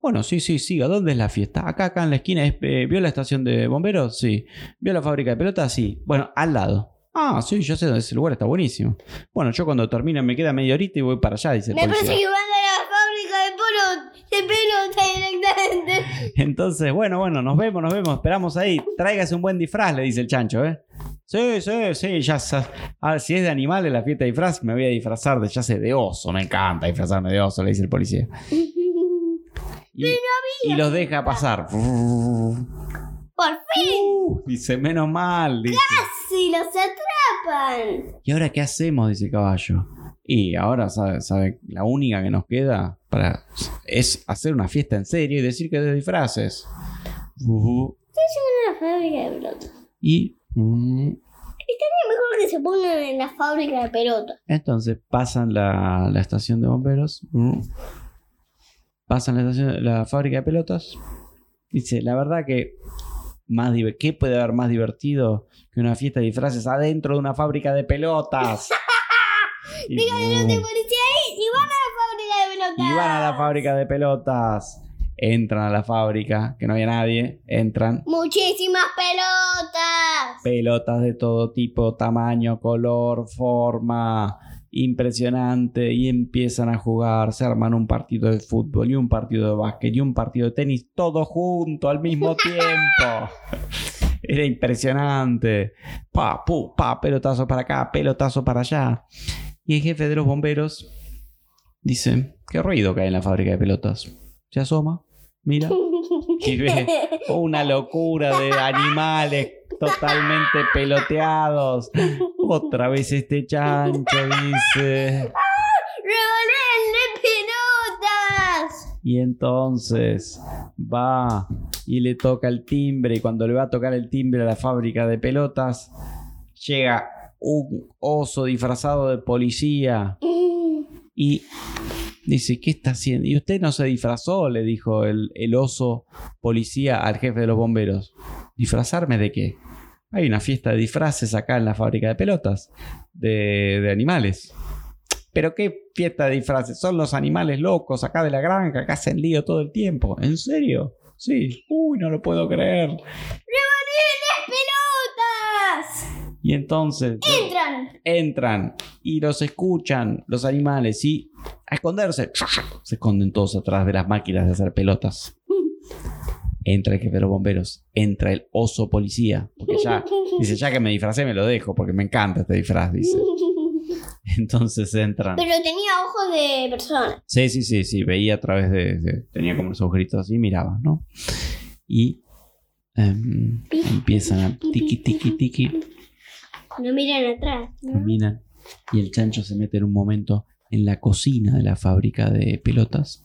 A: bueno, sí, sí, siga. ¿Dónde es la fiesta? Acá, acá en la esquina. es, eh, ¿Vio la estación de bomberos? Sí. ¿Vio la fábrica de pelotas? Sí. Bueno, al lado. Ah, sí, yo sé dónde ese lugar está buenísimo. Bueno, yo cuando termine me queda media horita y voy para allá, dice el
B: Me
A: policía.
B: parece que van a la fábrica de de pelota directamente.
A: Entonces, bueno, bueno, nos vemos, nos vemos, esperamos ahí. Tráigase un buen disfraz, le dice el chancho, ¿eh? Sí, sí, sí, ya sa- A ver, si es de animales la fiesta de disfraz, me voy a disfrazar de, ya sé, de oso. Me encanta disfrazarme de oso, le dice el policía. Y, y los deja pasar.
B: Por fin,
A: Uh, dice, menos mal, dice.
B: si los atrapa. escapan.
A: ¿Y ahora qué hacemos? Dice el caballo. Y ahora, ¿sabe, sabe? La única que nos queda para es hacer una fiesta en serio y decir que de disfraces. Ujú.
B: Una fábrica de pelotas.
A: Y mm,
B: Estaría mejor que se pongan en la fábrica de pelotas.
A: entonces pasan la, la estación de bomberos. mm, Pasan la, estación, la fábrica de pelotas. Dice, la verdad que más ¿qué puede haber más divertido que una fiesta de disfraces adentro de una fábrica de pelotas? Y,
B: de policía ahí y van a la fábrica de pelotas.
A: Y van a la fábrica de pelotas. Entran a la fábrica, que no había nadie. Entran.
B: Muchísimas pelotas.
A: Pelotas de todo tipo, tamaño, color, forma. Impresionante. Y empiezan a jugar. Se arman un partido de fútbol y un partido de básquet y un partido de tenis. Todo junto al mismo tiempo. Era impresionante. Pa, pu, pa, pelotazo para acá, pelotazo para allá. Y el jefe de los bomberos dice: ¿Qué ruido que hay en la fábrica de pelotas? Se asoma, mira, y ve una locura de animales totalmente peloteados. Otra vez este chancho dice.
B: ¡Revoleen de pelotas!
A: Y entonces va y le toca el timbre. Y cuando le va a tocar el timbre a la fábrica de pelotas, llega un oso disfrazado de policía y dice, ¿qué está haciendo? ¿Y usted no se disfrazó? Le dijo el, el oso policía al jefe de los bomberos. ¿Disfrazarme de qué? Hay una fiesta de disfraces acá en la fábrica de pelotas de, de animales. ¿Pero qué fiesta de disfraces? Son los animales locos acá de la granja que hacen lío todo el tiempo. ¿En serio? Sí. Uy, no lo puedo creer.
B: ¡Revoleen las pelotas!
A: Y entonces
B: Entran.
A: entran y los escuchan los animales y a esconderse. Se esconden todos atrás de las máquinas de hacer pelotas. Entra el jefe de los bomberos, entra el oso policía, porque ya dice, ya que me disfracé me lo dejo porque me encanta este disfraz, dice. Entonces entran.
B: Pero tenía ojos de persona.
A: Sí, sí, sí, sí, veía a través de, de- tenía como los agujeritos así, miraba, ¿no? Y em, empiezan a tiki tiki tiki
B: No miran atrás. ¿no?
A: Caminan y el chancho se mete en un momento en la cocina de la fábrica de pelotas.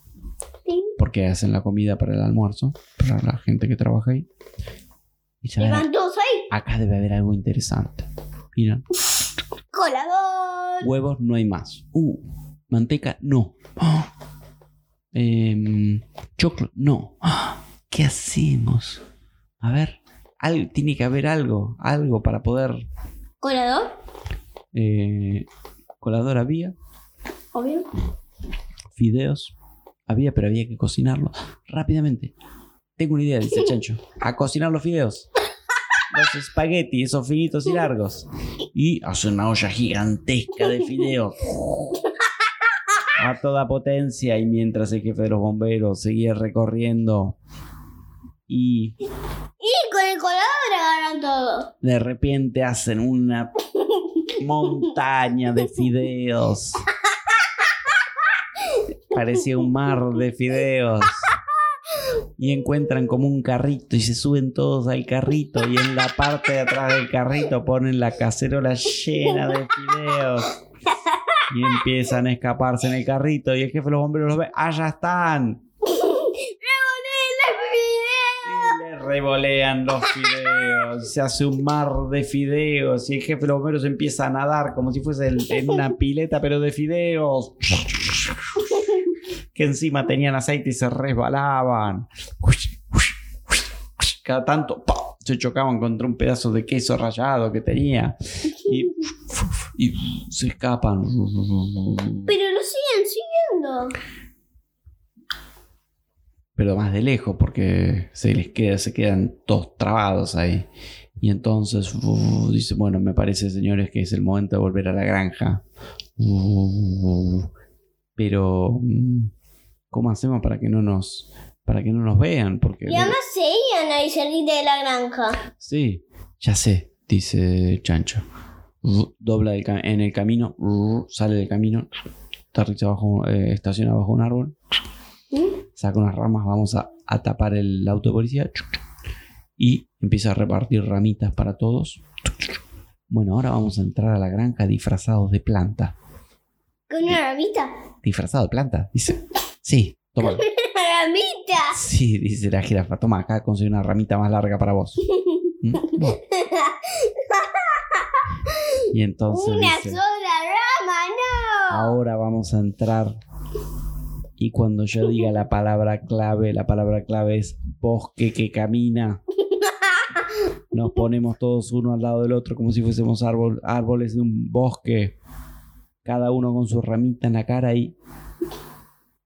A: Porque hacen la comida para el almuerzo para la gente que trabaja ahí. Y ya ven,
B: Van todos ahí.
A: acá debe haber algo interesante. Miran,
B: Colador.
A: huevos no hay más. Uh, manteca no. Em, choclo no. Ah, ¿Qué hacemos? A ver, tiene que haber algo, algo para poder
B: Colador.
A: eh, colador había,
B: Obvio.
A: fideos había, pero había que cocinarlos rápidamente. Tengo una idea, dice chancho. A cocinar los fideos. Los espaguetis, esos finitos y largos. Y hace una olla gigantesca de fideos. A toda potencia. Y mientras el jefe de los bomberos seguía recorriendo. Y
B: Y con el colador agarran todo.
A: de repente hacen una montaña de fideos. Parecía un mar de fideos. Y encuentran como un carrito y se suben todos al carrito y en la parte de atrás del carrito ponen la cacerola llena de fideos. Y empiezan a escaparse en el carrito y el jefe de los bomberos los ve. ¡Allá están!
B: ¡Revoleen las
A: Y le revolean los fideos. Se hace un mar de fideos. Y el jefe de los bomberos empieza a nadar como si fuese en una pileta, pero de fideos. Que encima tenían aceite y se resbalaban. Cada tanto se chocaban contra un pedazo de queso rallado que tenía. Y, y se escapan.
B: Pero lo siguen siguiendo.
A: pero más de lejos porque se les queda, se quedan todos trabados ahí. Y entonces uh, dice, bueno, me parece, señores, que es el momento de volver a la granja. Uh, pero mm, ¿cómo hacemos para que no nos para que no nos vean? Porque
B: Y además se iban ahí cerquita de la granja.
A: sí, ya sé, dice Chancho. Dobla el en el camino, sale del camino, aterriza bajo, eh, estaciona bajo un árbol
B: ¿Mm?
A: saca unas ramas, vamos a, a tapar el auto de policía y empieza a repartir ramitas para todos. Bueno, ahora vamos a entrar a la granja disfrazados de planta.
B: ¿Con una ramita?
A: ¿Disfrazado de planta? Dice. Sí, toma.
B: ¡Una ramita!
A: Sí, dice la jirafa. Toma, acá conseguí una ramita más larga para vos. ¿Mm? Y entonces
B: ¡Una
A: dice,
B: sola rama! ¡No!
A: ahora vamos a entrar. Y cuando yo diga la palabra clave, la palabra clave es bosque que camina. Nos ponemos todos uno al lado del otro como si fuésemos árbol- árboles de un bosque. Cada uno con su ramita en la cara y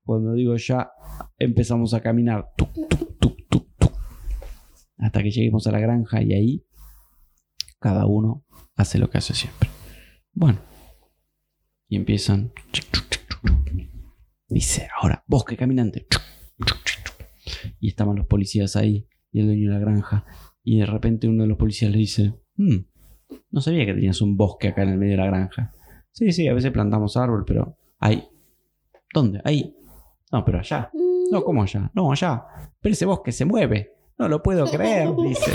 A: cuando digo ya empezamos a caminar. Hasta que lleguemos a la granja y ahí cada uno hace lo que hace siempre. Bueno. Y empiezan. Dice, ahora, bosque caminante. Y estaban los policías ahí y el dueño de la granja. Y de repente uno de los policías le dice, "Hmm, no sabía que tenías un bosque acá en el medio de la granja. Sí, sí, a veces plantamos árbol, pero ahí. ¿Dónde? Ahí. No, pero allá. No, ¿cómo allá? No, allá. Pero ese bosque se mueve. No lo puedo creer, dice.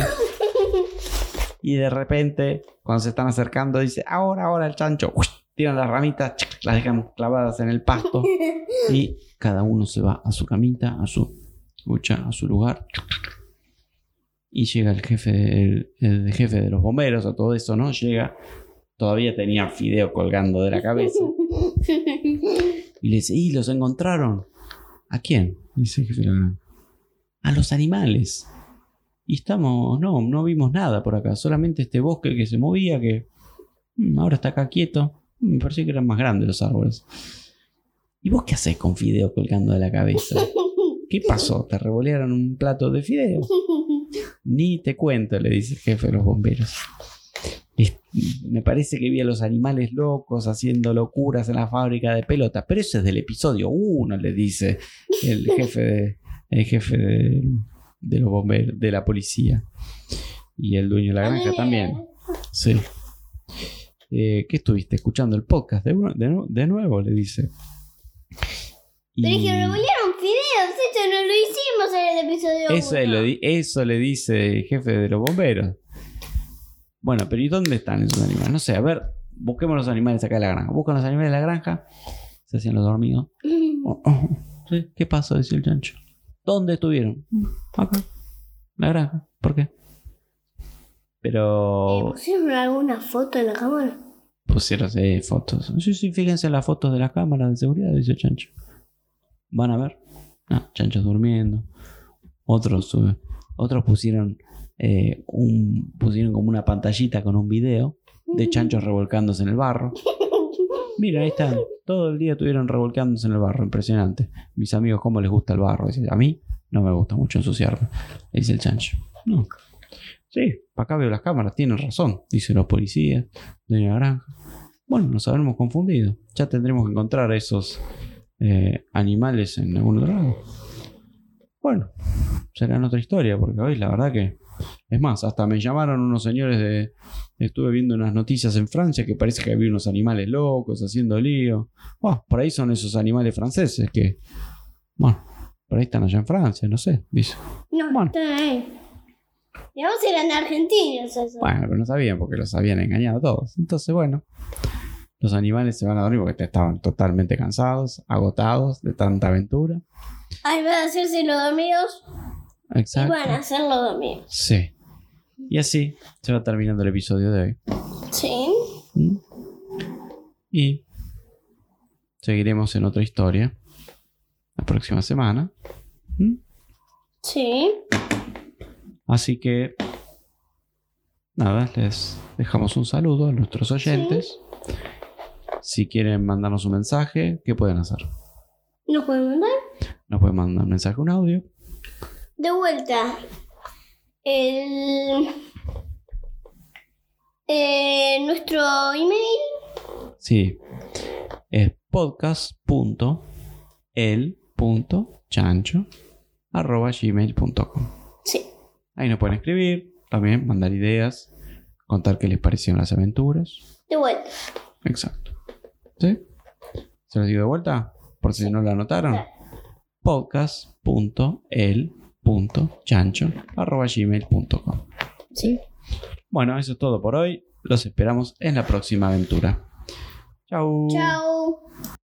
A: Y de repente, cuando se están acercando, dice, ahora, ahora el chancho. Uy, Tiran las ramitas, las dejan clavadas en el pasto. Y cada uno se va a su camita, a su lucha, a su lugar. Y llega el jefe, del- el, jefe de los bomberos, a todo eso, ¿no? Llega. Todavía tenía fideo colgando de la cabeza. Y le dice, ¿y los encontraron? ¿A quién? Dice el jefe de la granja. A los animales. Y estamos, no, no vimos nada por acá, solamente este bosque que se movía, que mm, ahora está acá quieto. Mm, Me pareció que eran más grandes los árboles. ¿Y vos qué haces con fideo colgando de la cabeza? ¿Qué pasó? ¿Te revolearon un plato de fideo? Ni te cuento, le dice el jefe de los bomberos. Me parece que vi a los animales locos haciendo locuras en la fábrica de pelotas, pero eso es del episodio 1, le dice el jefe de, el jefe de, de los bomberos, de la policía. Y el dueño de la granja también. Sí. Eh, ¿Qué estuviste escuchando el podcast? De, de nu- de nuevo, le dice. Y
B: Pero es que revolvieron fideos, esto no lo hicimos en el episodio
A: eso,
B: uno.
A: lo di- eso le dice el jefe de los bomberos. Bueno, pero ¿y dónde están esos animales? No sé, a ver, busquemos los animales acá de la granja. Buscan los animales de la granja. Se hacían los dormidos. Oh, oh, ¿Qué pasó? Decía el chancho. ¿Dónde estuvieron? Acá. La granja. ¿Por qué?
B: Eh,
A: Pero
B: ¿Pusieron alguna foto en la cámara?
A: pusieron sí, fotos. Sí, sí, fíjense en las fotos de la cámara de seguridad, dice el chancho. Van a ver. Ah, chanchos durmiendo. Otros, eh, otros pusieron, eh, un, pusieron como una pantallita con un video de chanchos revolcándose en el barro. Mira, ahí están. Todo el día estuvieron revolcándose en el barro. Impresionante. Mis amigos, ¿cómo les gusta el barro? Dice, a mí no me gusta mucho ensuciarme. Dice el chancho. No. Sí, para acá veo las cámaras. Tienen razón. Dicen los policías. De la granja. Bueno, nos habremos confundido. Ya tendremos que encontrar a esos eh, animales en algún otro lado. Bueno, será en otra historia, porque hoy la verdad que. Es más, hasta me llamaron unos señores de. Estuve viendo unas noticias en Francia que parece que había unos animales locos haciendo lío. Buah, por ahí son esos animales franceses que. Bueno, por ahí están allá en Francia, no sé. Dice.
B: No,
A: Bueno.
B: están ahí. Y vamos eran argentinos eso.
A: Bueno, pero no sabían porque los habían engañado a todos. Entonces, bueno, los animales se van a dormir porque estaban totalmente cansados, agotados de tanta aventura.
B: Ahí van a hacerse los dormidos y
A: Exacto.
B: van a hacer los dormidos.
A: Sí. Y así se va terminando el episodio de hoy.
B: Sí.
A: ¿Mm? Y seguiremos en otra historia la próxima semana. ¿Mm?
B: Sí.
A: Así que, nada, les dejamos un saludo a nuestros oyentes. Si quieren mandarnos un mensaje, ¿qué pueden hacer?
B: ¿Nos pueden mandar?
A: Nos pueden mandar un mensaje, un audio.
B: De vuelta. El. eh, nuestro email.
A: Sí, es podcast.el.chancho.gmail.com
B: Sí.
A: Ahí nos pueden escribir, también mandar ideas, contar qué les parecieron las aventuras.
B: De vuelta.
A: Exacto. ¿Sí? ¿Se los digo de vuelta? Por si no lo anotaron. podcast.el.chancho.gmail.com
B: Sí.
A: Bueno, eso es todo por hoy. los esperamos en la próxima aventura. Chau.
B: Chao.